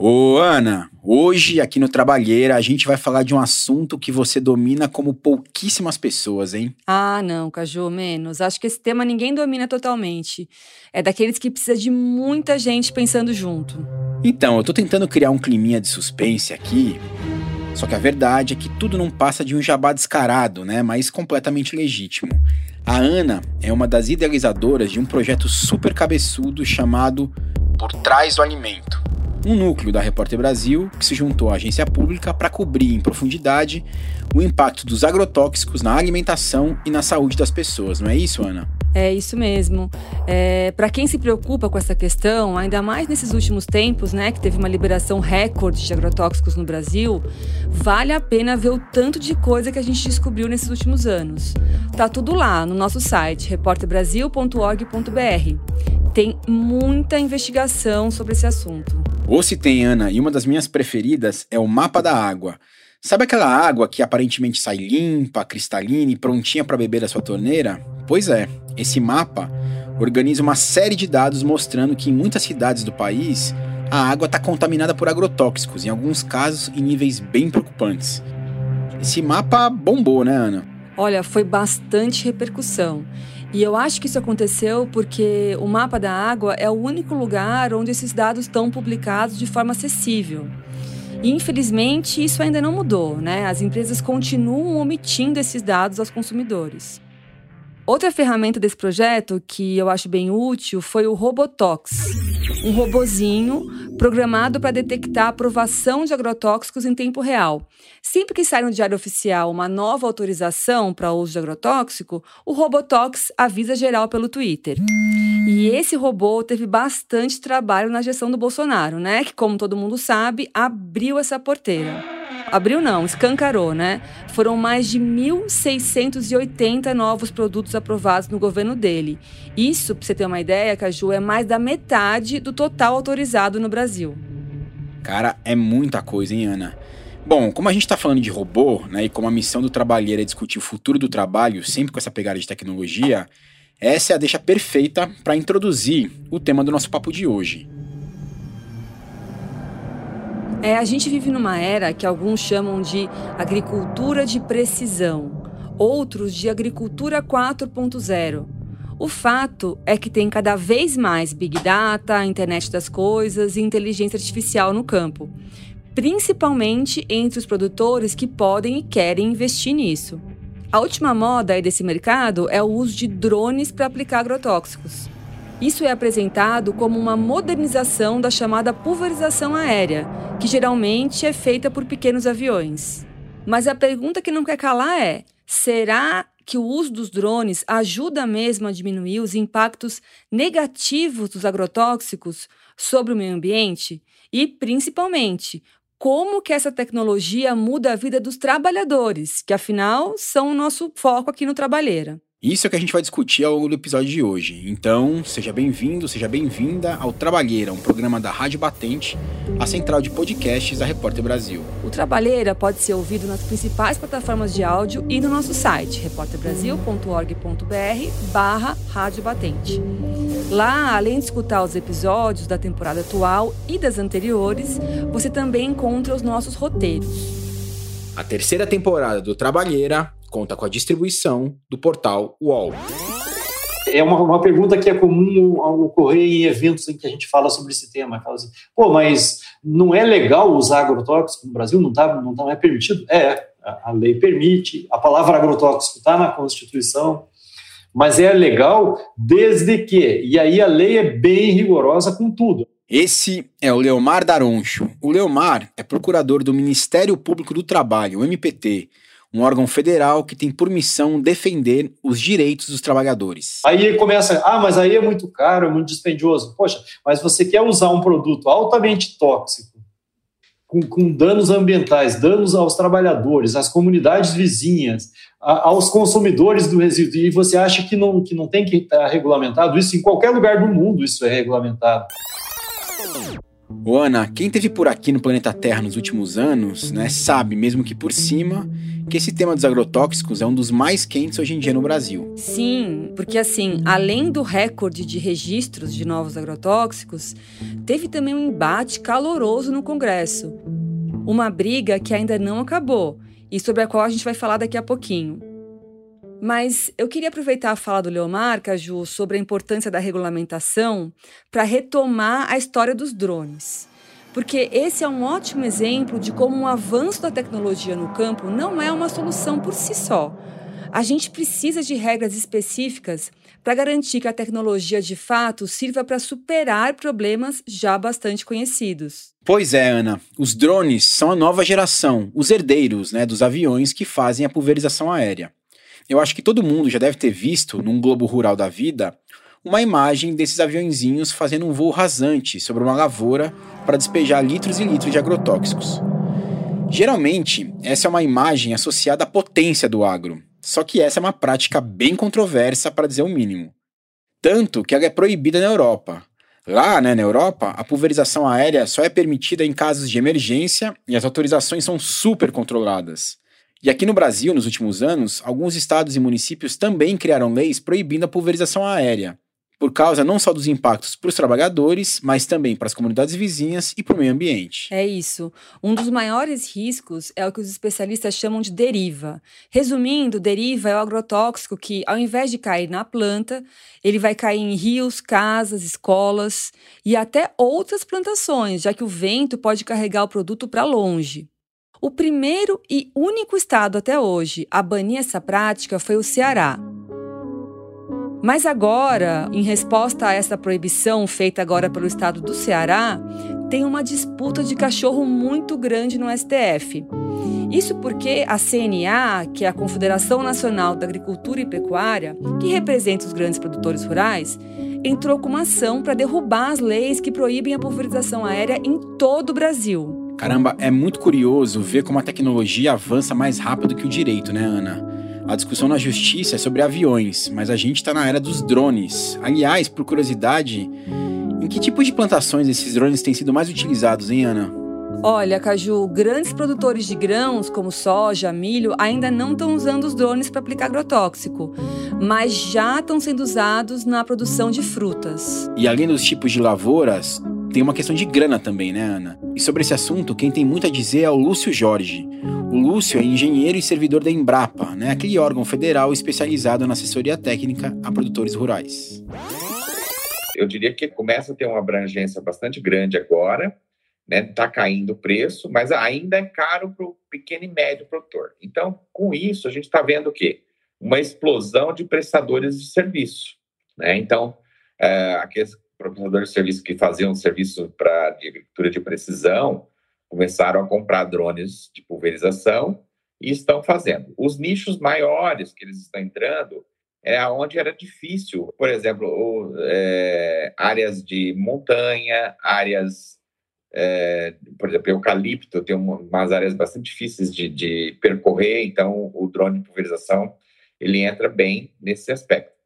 Ô Ana, hoje aqui no Trabalheira a gente vai falar de um assunto que você domina como pouquíssimas pessoas, hein? Ah, não, Caju, menos. Acho que esse tema ninguém domina totalmente. É daqueles que precisa de muita gente pensando junto. Então, eu tô tentando criar um climinha de suspense aqui. Só que a verdade é que tudo não passa de um jabá descarado, né? Mas completamente legítimo. A Ana é uma das idealizadoras de um projeto super cabeçudo chamado Por Trás do Alimento um núcleo da Repórter Brasil que se juntou à agência pública para cobrir em profundidade o impacto dos agrotóxicos na alimentação e na saúde das pessoas, não é isso, Ana? É isso mesmo. É, para quem se preocupa com essa questão, ainda mais nesses últimos tempos, né, que teve uma liberação recorde de agrotóxicos no Brasil, vale a pena ver o tanto de coisa que a gente descobriu nesses últimos anos. Tá tudo lá no nosso site repórterbrasil.org.br. Tem muita investigação sobre esse assunto. Ou se tem, Ana, e uma das minhas preferidas é o mapa da água. Sabe aquela água que aparentemente sai limpa, cristalina e prontinha para beber da sua torneira? Pois é, esse mapa organiza uma série de dados mostrando que em muitas cidades do país a água está contaminada por agrotóxicos, em alguns casos em níveis bem preocupantes. Esse mapa bombou, né, Ana? Olha, foi bastante repercussão. E eu acho que isso aconteceu porque o mapa da água é o único lugar onde esses dados estão publicados de forma acessível. E infelizmente isso ainda não mudou, né? As empresas continuam omitindo esses dados aos consumidores. Outra ferramenta desse projeto que eu acho bem útil foi o Robotox, um robozinho programado para detectar a aprovação de agrotóxicos em tempo real. Sempre que sai no Diário Oficial uma nova autorização para uso de agrotóxico, o Robotox avisa geral pelo Twitter. E esse robô teve bastante trabalho na gestão do Bolsonaro, né? Que, como todo mundo sabe, abriu essa porteira. Abriu não, escancarou, né? Foram mais de 1.680 novos produtos aprovados no governo dele. Isso, para você ter uma ideia, Caju, é mais da metade do total autorizado no Brasil. Cara, é muita coisa, hein, Ana? Bom, como a gente está falando de robô, né, e como a missão do trabalheiro é discutir o futuro do trabalho, sempre com essa pegada de tecnologia, essa é a deixa perfeita para introduzir o tema do nosso papo de hoje. É, a gente vive numa era que alguns chamam de agricultura de precisão, outros de agricultura 4.0. O fato é que tem cada vez mais Big Data, internet das coisas e inteligência artificial no campo, principalmente entre os produtores que podem e querem investir nisso. A última moda desse mercado é o uso de drones para aplicar agrotóxicos. Isso é apresentado como uma modernização da chamada pulverização aérea, que geralmente é feita por pequenos aviões. Mas a pergunta que não quer calar é: será que o uso dos drones ajuda mesmo a diminuir os impactos negativos dos agrotóxicos sobre o meio ambiente? E, principalmente, como que essa tecnologia muda a vida dos trabalhadores, que afinal são o nosso foco aqui no Trabalheira? Isso é o que a gente vai discutir ao longo do episódio de hoje. Então, seja bem-vindo, seja bem-vinda ao Trabalheira, um programa da Rádio Batente, a central de podcasts da Repórter Brasil. O Trabalheira pode ser ouvido nas principais plataformas de áudio e no nosso site, repórterbrasil.org.br barra Rádio Batente. Lá, além de escutar os episódios da temporada atual e das anteriores, você também encontra os nossos roteiros. A terceira temporada do Trabalheira conta com a distribuição do portal UOL. É uma, uma pergunta que é comum ocorrer em eventos em que a gente fala sobre esse tema. Fala assim, pô, mas não é legal usar agrotóxico no Brasil? Não, tá, não, tá, não é permitido? É, a lei permite, a palavra agrotóxico está na Constituição, mas é legal desde que, e aí a lei é bem rigorosa com tudo. Esse é o Leomar Daroncho. O Leomar é procurador do Ministério Público do Trabalho, o MPT, um órgão federal que tem por missão defender os direitos dos trabalhadores. Aí começa, ah, mas aí é muito caro, é muito dispendioso. Poxa, mas você quer usar um produto altamente tóxico, com, com danos ambientais, danos aos trabalhadores, às comunidades vizinhas, a, aos consumidores do resíduo, e você acha que não, que não tem que estar regulamentado? Isso em qualquer lugar do mundo isso é regulamentado. Ô Ana, quem teve por aqui no planeta Terra nos últimos anos, né, sabe, mesmo que por cima, que esse tema dos agrotóxicos é um dos mais quentes hoje em dia no Brasil. Sim, porque assim, além do recorde de registros de novos agrotóxicos, teve também um embate caloroso no Congresso. Uma briga que ainda não acabou e sobre a qual a gente vai falar daqui a pouquinho. Mas eu queria aproveitar a fala do Leomar, Caju, sobre a importância da regulamentação para retomar a história dos drones. Porque esse é um ótimo exemplo de como um avanço da tecnologia no campo não é uma solução por si só. A gente precisa de regras específicas para garantir que a tecnologia de fato sirva para superar problemas já bastante conhecidos. Pois é, Ana. Os drones são a nova geração, os herdeiros né, dos aviões que fazem a pulverização aérea. Eu acho que todo mundo já deve ter visto, num globo rural da vida, uma imagem desses aviãozinhos fazendo um voo rasante sobre uma lavoura para despejar litros e litros de agrotóxicos. Geralmente, essa é uma imagem associada à potência do agro, só que essa é uma prática bem controversa, para dizer o mínimo. Tanto que ela é proibida na Europa. Lá, né, na Europa, a pulverização aérea só é permitida em casos de emergência e as autorizações são super controladas. E aqui no Brasil, nos últimos anos, alguns estados e municípios também criaram leis proibindo a pulverização aérea, por causa não só dos impactos para os trabalhadores, mas também para as comunidades vizinhas e para o meio ambiente. É isso. Um dos maiores riscos é o que os especialistas chamam de deriva. Resumindo, deriva é o agrotóxico que, ao invés de cair na planta, ele vai cair em rios, casas, escolas e até outras plantações, já que o vento pode carregar o produto para longe. O primeiro e único estado até hoje a banir essa prática foi o Ceará. Mas agora, em resposta a essa proibição feita agora pelo estado do Ceará, tem uma disputa de cachorro muito grande no STF. Isso porque a CNA, que é a Confederação Nacional da Agricultura e Pecuária, que representa os grandes produtores rurais, entrou com uma ação para derrubar as leis que proíbem a pulverização aérea em todo o Brasil. Caramba, é muito curioso ver como a tecnologia avança mais rápido que o direito, né, Ana? A discussão na justiça é sobre aviões, mas a gente está na era dos drones. Aliás, por curiosidade, em que tipo de plantações esses drones têm sido mais utilizados, hein, Ana? Olha, Caju, grandes produtores de grãos, como soja, milho, ainda não estão usando os drones para aplicar agrotóxico, mas já estão sendo usados na produção de frutas. E além dos tipos de lavouras, tem uma questão de grana também, né, Ana? E sobre esse assunto, quem tem muito a dizer é o Lúcio Jorge. O Lúcio é engenheiro e servidor da Embrapa, né, aquele órgão federal especializado na assessoria técnica a produtores rurais. Eu diria que começa a ter uma abrangência bastante grande agora, né? Está caindo o preço, mas ainda é caro para o pequeno e médio produtor. Então, com isso, a gente está vendo o quê? Uma explosão de prestadores de serviço. Né? Então, é, aqueles prestadores de serviço que faziam serviço para agricultura de precisão começaram a comprar drones de pulverização e estão fazendo. Os nichos maiores que eles estão entrando é onde era difícil, por exemplo, é, áreas de montanha, áreas, é, por exemplo, eucalipto, tem umas áreas bastante difíceis de, de percorrer, então o drone de pulverização ele entra bem nesse aspecto.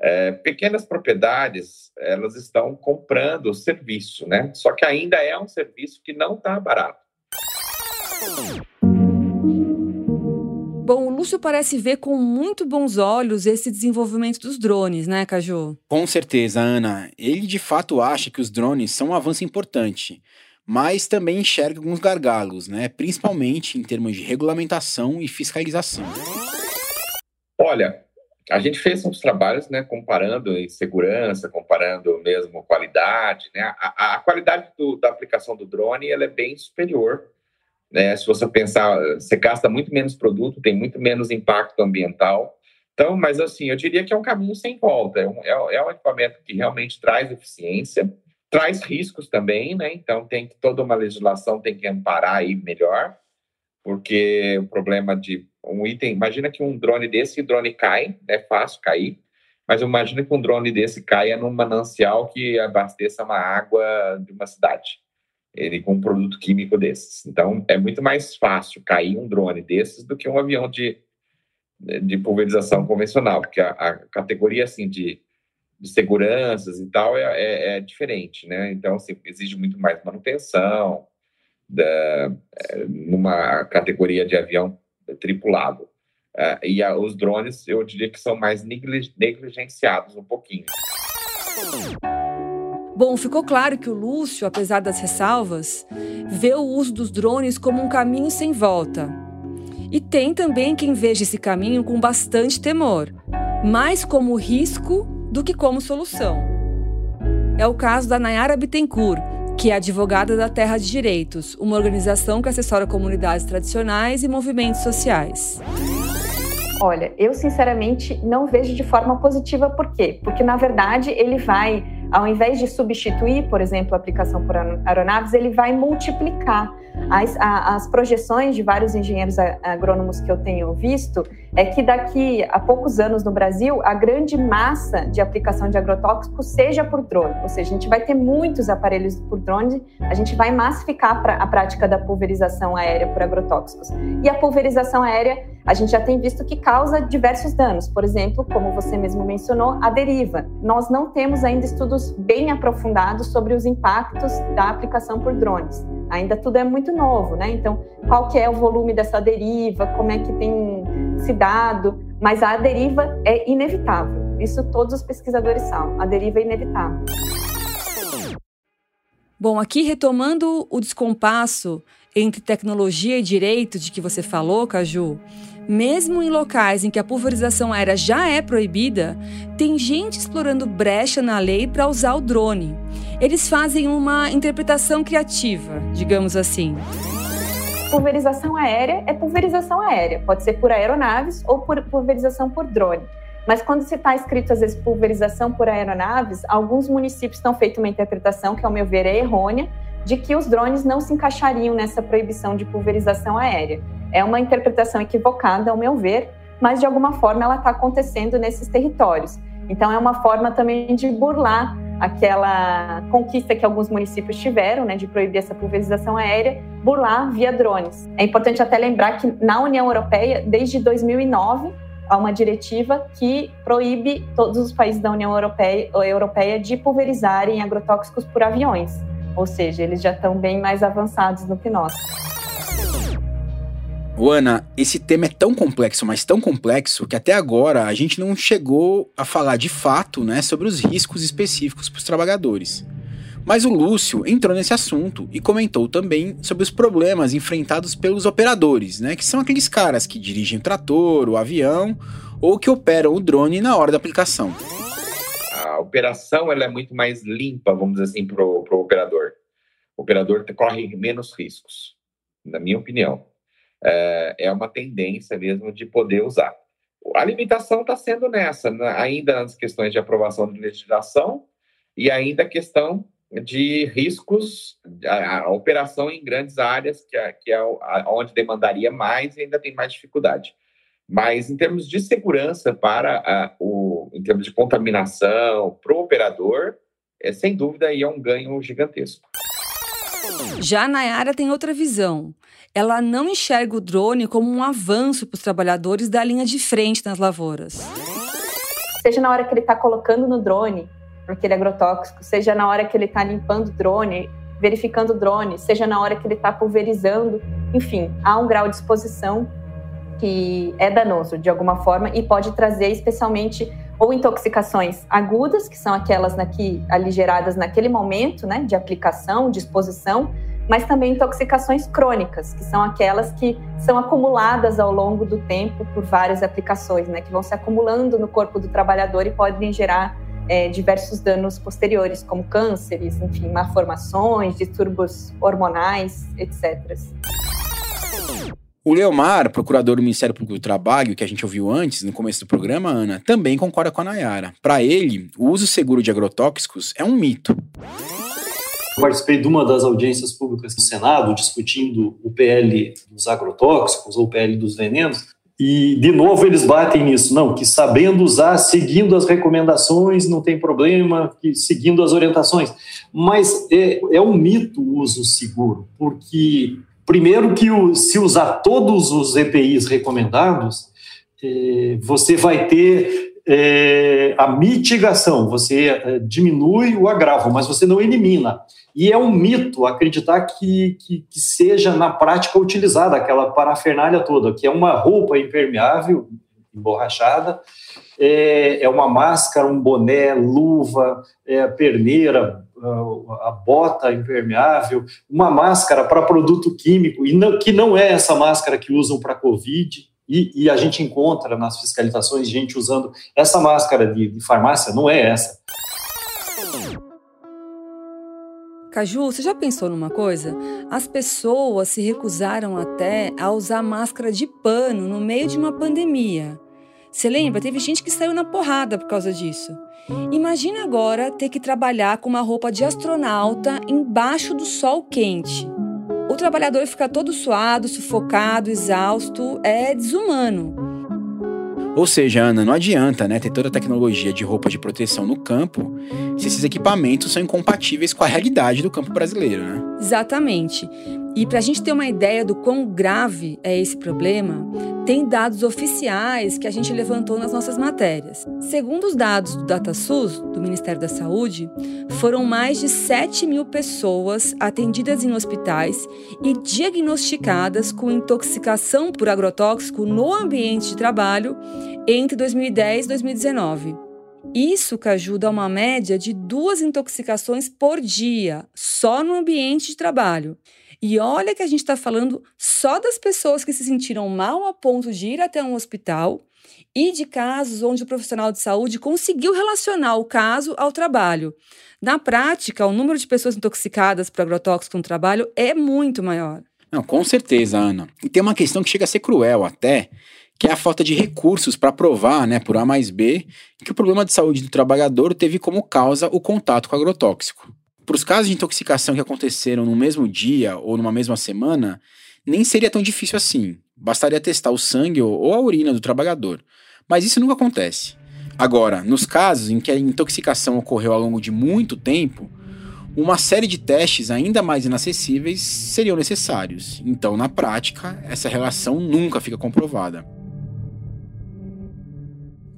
É, pequenas propriedades, elas estão comprando o serviço, né? Só que ainda é um serviço que não está barato. Bom, o Lúcio parece ver com muito bons olhos esse desenvolvimento dos drones, né, Caju? Com certeza, Ana. Ele de fato acha que os drones são um avanço importante, mas também enxerga alguns gargalos, né? Principalmente em termos de regulamentação e fiscalização. Olha, a gente fez uns trabalhos, né, comparando em segurança, comparando mesmo qualidade, né, a, a qualidade do, da aplicação do drone, ela é bem superior, né, se você pensar, você gasta muito menos produto, tem muito menos impacto ambiental, então, mas assim, eu diria que é um caminho sem volta, é um, é, é um equipamento que realmente traz eficiência, traz riscos também, né, então tem que, toda uma legislação tem que amparar aí melhor, porque o problema de um item, imagina que um drone desse, drone cai, é fácil cair, mas imagina que um drone desse caia num manancial que abasteça uma água de uma cidade, ele com um produto químico desses. Então, é muito mais fácil cair um drone desses do que um avião de, de pulverização convencional, porque a, a categoria assim de de seguranças e tal é, é, é diferente, né? Então, assim, exige muito mais manutenção da, é, numa categoria de avião tripulado. Uh, e a, os drones, eu diria que são mais negligenciados um pouquinho. Bom, ficou claro que o Lúcio, apesar das ressalvas, vê o uso dos drones como um caminho sem volta. E tem também quem veja esse caminho com bastante temor, mais como risco do que como solução. É o caso da Nayara Bittencourt, que é advogada da Terra de Direitos, uma organização que assessora comunidades tradicionais e movimentos sociais. Olha, eu sinceramente não vejo de forma positiva por quê? Porque na verdade ele vai ao invés de substituir, por exemplo, a aplicação por aeronaves, ele vai multiplicar. As, as projeções de vários engenheiros agrônomos que eu tenho visto é que daqui a poucos anos no Brasil, a grande massa de aplicação de agrotóxicos seja por drone. Ou seja, a gente vai ter muitos aparelhos por drone, a gente vai massificar a prática da pulverização aérea por agrotóxicos. E a pulverização aérea, a gente já tem visto que causa diversos danos. Por exemplo, como você mesmo mencionou, a deriva. Nós não temos ainda estudos bem aprofundados sobre os impactos da aplicação por drones. Ainda tudo é muito novo, né? Então, qual que é o volume dessa deriva, como é que tem se dado, mas a deriva é inevitável. Isso todos os pesquisadores sabem. A deriva é inevitável. Bom, aqui retomando o descompasso entre tecnologia e direito de que você falou, Caju, mesmo em locais em que a pulverização aérea já é proibida, tem gente explorando brecha na lei para usar o drone. Eles fazem uma interpretação criativa, digamos assim. Pulverização aérea é pulverização aérea, pode ser por aeronaves ou por pulverização por drone. Mas quando se está escrito, às vezes, pulverização por aeronaves, alguns municípios estão feito uma interpretação que, ao meu ver, é errônea, de que os drones não se encaixariam nessa proibição de pulverização aérea. É uma interpretação equivocada, ao meu ver, mas de alguma forma ela está acontecendo nesses territórios. Então é uma forma também de burlar aquela conquista que alguns municípios tiveram, né, de proibir essa pulverização aérea, burlar via drones. É importante até lembrar que na União Europeia, desde 2009, há uma diretiva que proíbe todos os países da União Europeia, Europeia de pulverizarem agrotóxicos por aviões. Ou seja, eles já estão bem mais avançados do que nós. Ana, esse tema é tão complexo, mas tão complexo, que até agora a gente não chegou a falar de fato né, sobre os riscos específicos para os trabalhadores. Mas o Lúcio entrou nesse assunto e comentou também sobre os problemas enfrentados pelos operadores, né, que são aqueles caras que dirigem o trator, o avião ou que operam o drone na hora da aplicação. A operação ela é muito mais limpa, vamos dizer assim, para o operador. O operador corre menos riscos, na minha opinião é, é uma tendência mesmo de poder usar. A limitação está sendo nessa, ainda nas questões de aprovação de legislação e ainda a questão de riscos, a operação em grandes áreas, que é, que é onde demandaria mais e ainda tem mais dificuldade. Mas em termos de segurança para a, o, em termos de contaminação para o operador, é sem dúvida aí é um ganho gigantesco. Já a Nayara tem outra visão ela não enxerga o drone como um avanço para os trabalhadores da linha de frente nas lavouras. Seja na hora que ele está colocando no drone aquele agrotóxico, seja na hora que ele está limpando o drone, verificando o drone, seja na hora que ele está pulverizando, enfim, há um grau de exposição que é danoso de alguma forma e pode trazer especialmente ou intoxicações agudas, que são aquelas na que, ali geradas naquele momento né, de aplicação, de exposição, mas também intoxicações crônicas, que são aquelas que são acumuladas ao longo do tempo por várias aplicações, né, que vão se acumulando no corpo do trabalhador e podem gerar é, diversos danos posteriores, como cânceres, enfim, malformações, distúrbios hormonais, etc. O Leomar, procurador do Ministério Público do Trabalho, que a gente ouviu antes, no começo do programa, Ana, também concorda com a Nayara. Para ele, o uso seguro de agrotóxicos é um mito participei de uma das audiências públicas no Senado discutindo o PL dos agrotóxicos ou o PL dos venenos. E, de novo, eles batem nisso, não, que sabendo usar, seguindo as recomendações, não tem problema, que seguindo as orientações. Mas é, é um mito o uso seguro, porque, primeiro, que o, se usar todos os EPIs recomendados, é, você vai ter é, a mitigação, você é, diminui o agravo, mas você não elimina. E é um mito acreditar que, que, que, seja na prática utilizada aquela parafernália toda, que é uma roupa impermeável, emborrachada, é, é uma máscara, um boné, luva, é, perneira, a bota impermeável, uma máscara para produto químico, e não, que não é essa máscara que usam para Covid, e, e, a gente encontra nas fiscalizações gente usando essa máscara de, de farmácia, não é essa. Caju, você já pensou numa coisa? As pessoas se recusaram até a usar máscara de pano no meio de uma pandemia. Você lembra? Teve gente que saiu na porrada por causa disso. Imagina agora ter que trabalhar com uma roupa de astronauta embaixo do sol quente. O trabalhador fica todo suado, sufocado, exausto, é desumano. Ou seja, Ana, não adianta né, ter toda a tecnologia de roupa de proteção no campo se esses equipamentos são incompatíveis com a realidade do campo brasileiro, né? Exatamente. E para a gente ter uma ideia do quão grave é esse problema, tem dados oficiais que a gente levantou nas nossas matérias. Segundo os dados do DataSUS, do Ministério da Saúde, foram mais de 7 mil pessoas atendidas em hospitais e diagnosticadas com intoxicação por agrotóxico no ambiente de trabalho entre 2010 e 2019. Isso que ajuda a uma média de duas intoxicações por dia, só no ambiente de trabalho. E olha que a gente está falando só das pessoas que se sentiram mal a ponto de ir até um hospital e de casos onde o profissional de saúde conseguiu relacionar o caso ao trabalho. Na prática, o número de pessoas intoxicadas por agrotóxicos no trabalho é muito maior. Não, com certeza, Ana. E tem uma questão que chega a ser cruel até, que é a falta de recursos para provar, né, por A mais B, que o problema de saúde do trabalhador teve como causa o contato com agrotóxico. Para os casos de intoxicação que aconteceram no mesmo dia ou numa mesma semana, nem seria tão difícil assim. Bastaria testar o sangue ou a urina do trabalhador. Mas isso nunca acontece. Agora, nos casos em que a intoxicação ocorreu ao longo de muito tempo, uma série de testes ainda mais inacessíveis seriam necessários. Então, na prática, essa relação nunca fica comprovada.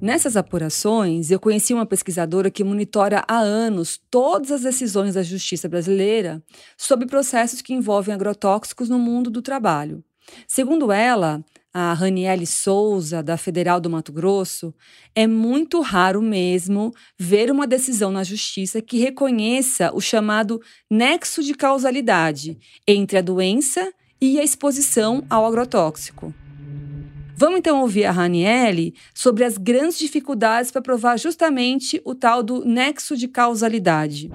Nessas apurações, eu conheci uma pesquisadora que monitora há anos todas as decisões da justiça brasileira sobre processos que envolvem agrotóxicos no mundo do trabalho. Segundo ela, a Raniele Souza, da Federal do Mato Grosso, é muito raro mesmo ver uma decisão na justiça que reconheça o chamado nexo de causalidade entre a doença e a exposição ao agrotóxico. Vamos então ouvir a Raniele sobre as grandes dificuldades para provar justamente o tal do nexo de causalidade.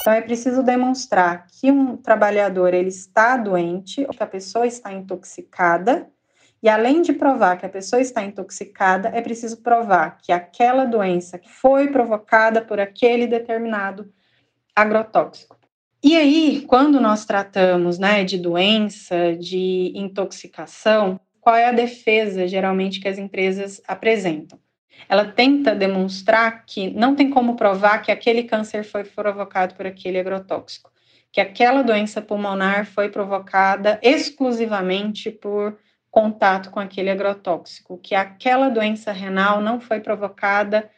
Então é preciso demonstrar que um trabalhador ele está doente, que a pessoa está intoxicada, e além de provar que a pessoa está intoxicada, é preciso provar que aquela doença foi provocada por aquele determinado agrotóxico. E aí, quando nós tratamos né, de doença, de intoxicação, qual é a defesa geralmente que as empresas apresentam? Ela tenta demonstrar que não tem como provar que aquele câncer foi provocado por aquele agrotóxico, que aquela doença pulmonar foi provocada exclusivamente por contato com aquele agrotóxico, que aquela doença renal não foi provocada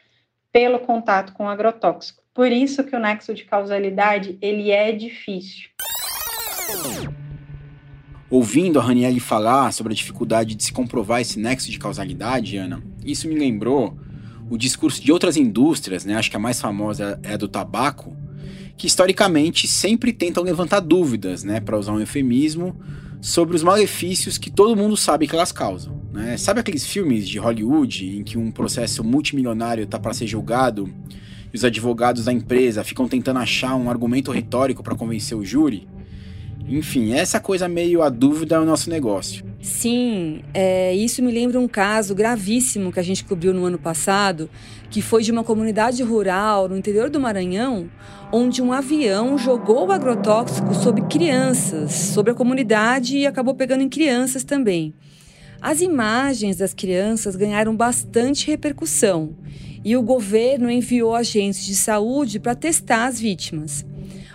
pelo contato com o agrotóxico. Por isso que o nexo de causalidade ele é difícil ouvindo a Ranieri falar sobre a dificuldade de se comprovar esse nexo de causalidade, Ana, isso me lembrou o discurso de outras indústrias, né? Acho que a mais famosa é a do tabaco, que historicamente sempre tentam levantar dúvidas, né, para usar um eufemismo, sobre os malefícios que todo mundo sabe que elas causam. Né? Sabe aqueles filmes de Hollywood em que um processo multimilionário está para ser julgado e os advogados da empresa ficam tentando achar um argumento retórico para convencer o júri? Enfim, essa coisa meio a dúvida é o nosso negócio. Sim, é, isso me lembra um caso gravíssimo que a gente cobriu no ano passado, que foi de uma comunidade rural no interior do Maranhão, onde um avião jogou agrotóxico sobre crianças, sobre a comunidade e acabou pegando em crianças também. As imagens das crianças ganharam bastante repercussão e o governo enviou agentes de saúde para testar as vítimas.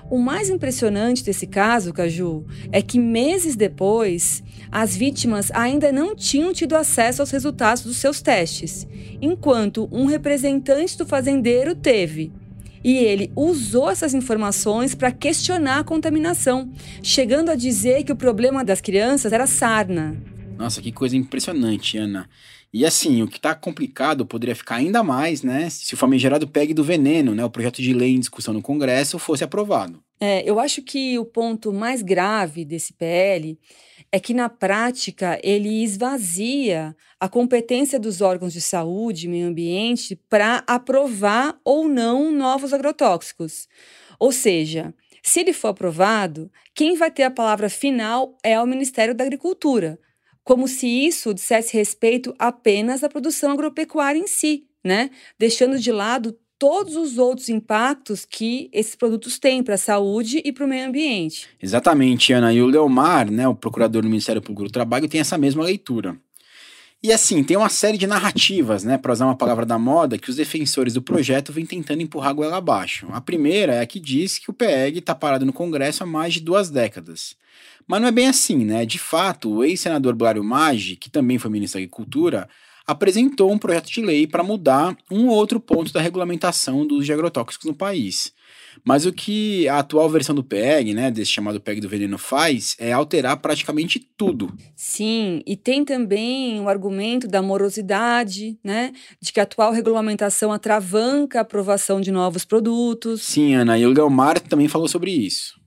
O mais impressionante desse caso, Caju, é que meses depois, as vítimas ainda não tinham tido acesso aos resultados dos seus testes, enquanto um representante do fazendeiro teve. E ele usou essas informações para questionar a contaminação, chegando a dizer que o problema das crianças era sarna. Nossa, que coisa impressionante, Ana. E assim, o que está complicado poderia ficar ainda mais, né, se o famigerado PEG do veneno, né, o projeto de lei em discussão no Congresso, fosse aprovado. É, eu acho que o ponto mais grave desse PL é que, na prática, ele esvazia a competência dos órgãos de saúde e meio ambiente para aprovar ou não novos agrotóxicos. Ou seja, se ele for aprovado, quem vai ter a palavra final é o Ministério da Agricultura, como se isso dissesse respeito apenas à produção agropecuária em si, né? Deixando de lado todos os outros impactos que esses produtos têm para a saúde e para o meio ambiente. Exatamente, Ana. E o Leomar, né, o procurador do Ministério Público do Trabalho, tem essa mesma leitura. E assim, tem uma série de narrativas, né, para usar uma palavra da moda, que os defensores do projeto vêm tentando empurrar a goela abaixo. A primeira é a que diz que o PEG está parado no Congresso há mais de duas décadas. Mas não é bem assim, né? De fato, o ex-senador Blário Maggi, que também foi ministro da Agricultura, apresentou um projeto de lei para mudar um ou outro ponto da regulamentação dos agrotóxicos no país. Mas o que a atual versão do PEG, né, desse chamado PEG do veneno, faz é alterar praticamente tudo. Sim, e tem também o argumento da morosidade, né, de que a atual regulamentação atravanca a aprovação de novos produtos. Sim, Ana, e o Leomar também falou sobre isso.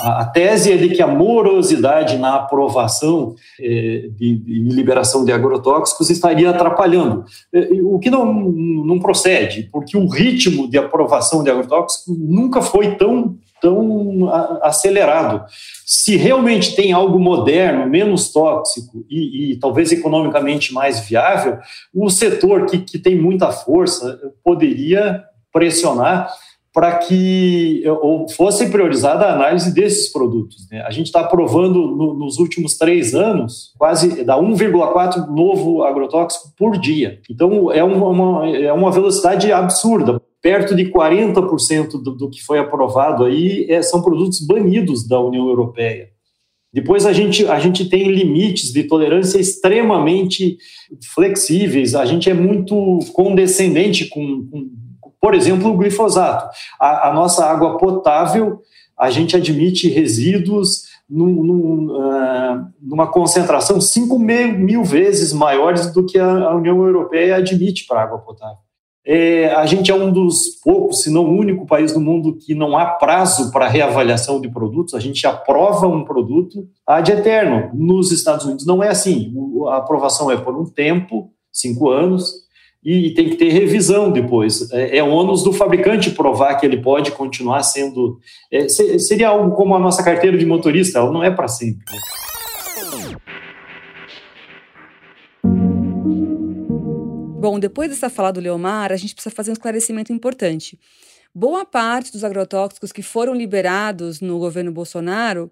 A tese é de que a morosidade na aprovação eh, de, liberação de agrotóxicos estaria atrapalhando, eh, o que não, não procede, porque o ritmo de aprovação de agrotóxicos nunca foi tão, tão acelerado. Se realmente tem algo moderno, menos tóxico e, e talvez economicamente mais viável, o setor que, que tem muita força poderia pressionar para que ou fosse priorizada a análise desses produtos. Né? A gente está aprovando no, nos últimos três anos quase dá 1,4 novo agrotóxico por dia. Então é uma, é uma velocidade absurda. Perto de 40% do, do que foi aprovado aí é, são produtos banidos da União Europeia. Depois a gente, a gente tem limites de tolerância extremamente flexíveis, a gente é muito condescendente com, com por exemplo, o glifosato. A, a nossa água potável, a gente admite resíduos num, num, uh, numa concentração 5 mil vezes maiores do que a, União Europeia admite para água potável. É, a gente é um dos poucos, se não o único país do mundo que não há prazo para reavaliação de produtos. A gente aprova um produto ad eterno. Nos Estados Unidos não é assim. A aprovação é por um tempo, cinco anos, e tem que ter revisão depois. É, é ônus do fabricante provar que ele pode continuar sendo. É, seria algo como a nossa carteira de motorista, ela não é para sempre. Né? Bom, depois dessa fala do Leomar, a gente precisa fazer um esclarecimento importante. Boa parte dos agrotóxicos que foram liberados no governo Bolsonaro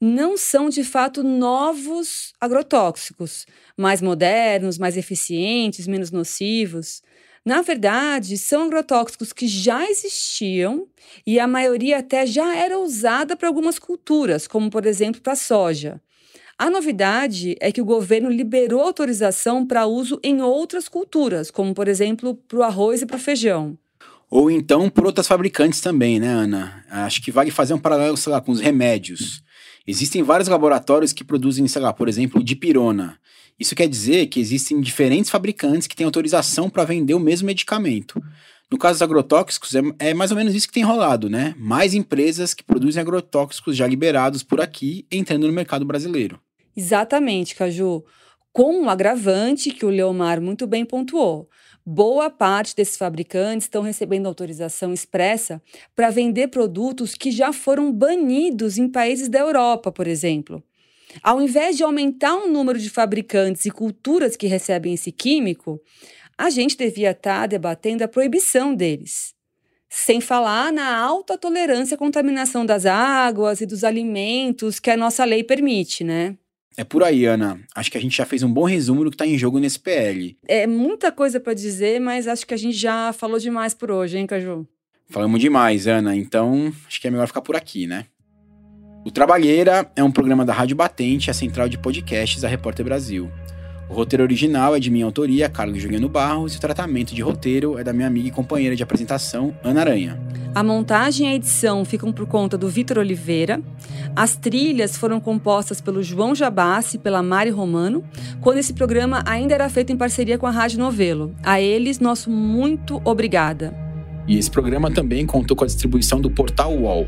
não são de fato novos agrotóxicos, mais modernos, mais eficientes, menos nocivos. Na verdade, são agrotóxicos que já existiam e a maioria até já era usada para algumas culturas, como por exemplo para a soja. A novidade é que o governo liberou autorização para uso em outras culturas, como por exemplo para o arroz e para o feijão. Ou então por outras fabricantes também, né, Ana? Acho que vale fazer um paralelo, sei lá, com os remédios. Existem vários laboratórios que produzem, sei lá, por exemplo, dipirona. Isso quer dizer que existem diferentes fabricantes que têm autorização para vender o mesmo medicamento. No caso dos agrotóxicos, é, é, mais ou menos isso que tem rolado, né? Mais empresas que produzem agrotóxicos já liberados por aqui entrando no mercado brasileiro. Exatamente, Caju. Com um agravante que o Leomar muito bem pontuou. Boa parte desses fabricantes estão recebendo autorização expressa para vender produtos que já foram banidos em países da Europa, por exemplo. Ao invés de aumentar o número de fabricantes e culturas que recebem esse químico, a gente devia estar tá debatendo a proibição deles. Sem falar na alta tolerância à contaminação das águas e dos alimentos que a nossa lei permite, né? É por aí, Ana. Acho que a gente já fez um bom resumo do que está em jogo nesse PL. É muita coisa para dizer, mas acho que a gente já falou demais por hoje, hein, Caju? Falamos demais, Ana. Então, acho que é melhor ficar por aqui, né? O Trabalheira é um programa da Rádio Batente, a central de podcasts da Repórter Brasil. O roteiro original é de minha autoria, Carlos Juliano Barros, e o tratamento de roteiro é da minha amiga e companheira de apresentação, Ana Aranha. A montagem e a edição ficam por conta do Vitor Oliveira. As trilhas foram compostas pelo João Jabassi e pela Mari Romano, quando esse programa ainda era feito em parceria com a Rádio Novelo. A eles, nosso muito obrigada. E esse programa também contou com a distribuição do Portal UOL.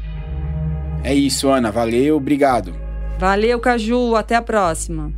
É isso, Ana. Valeu, obrigado. Valeu, Caju. Até a próxima.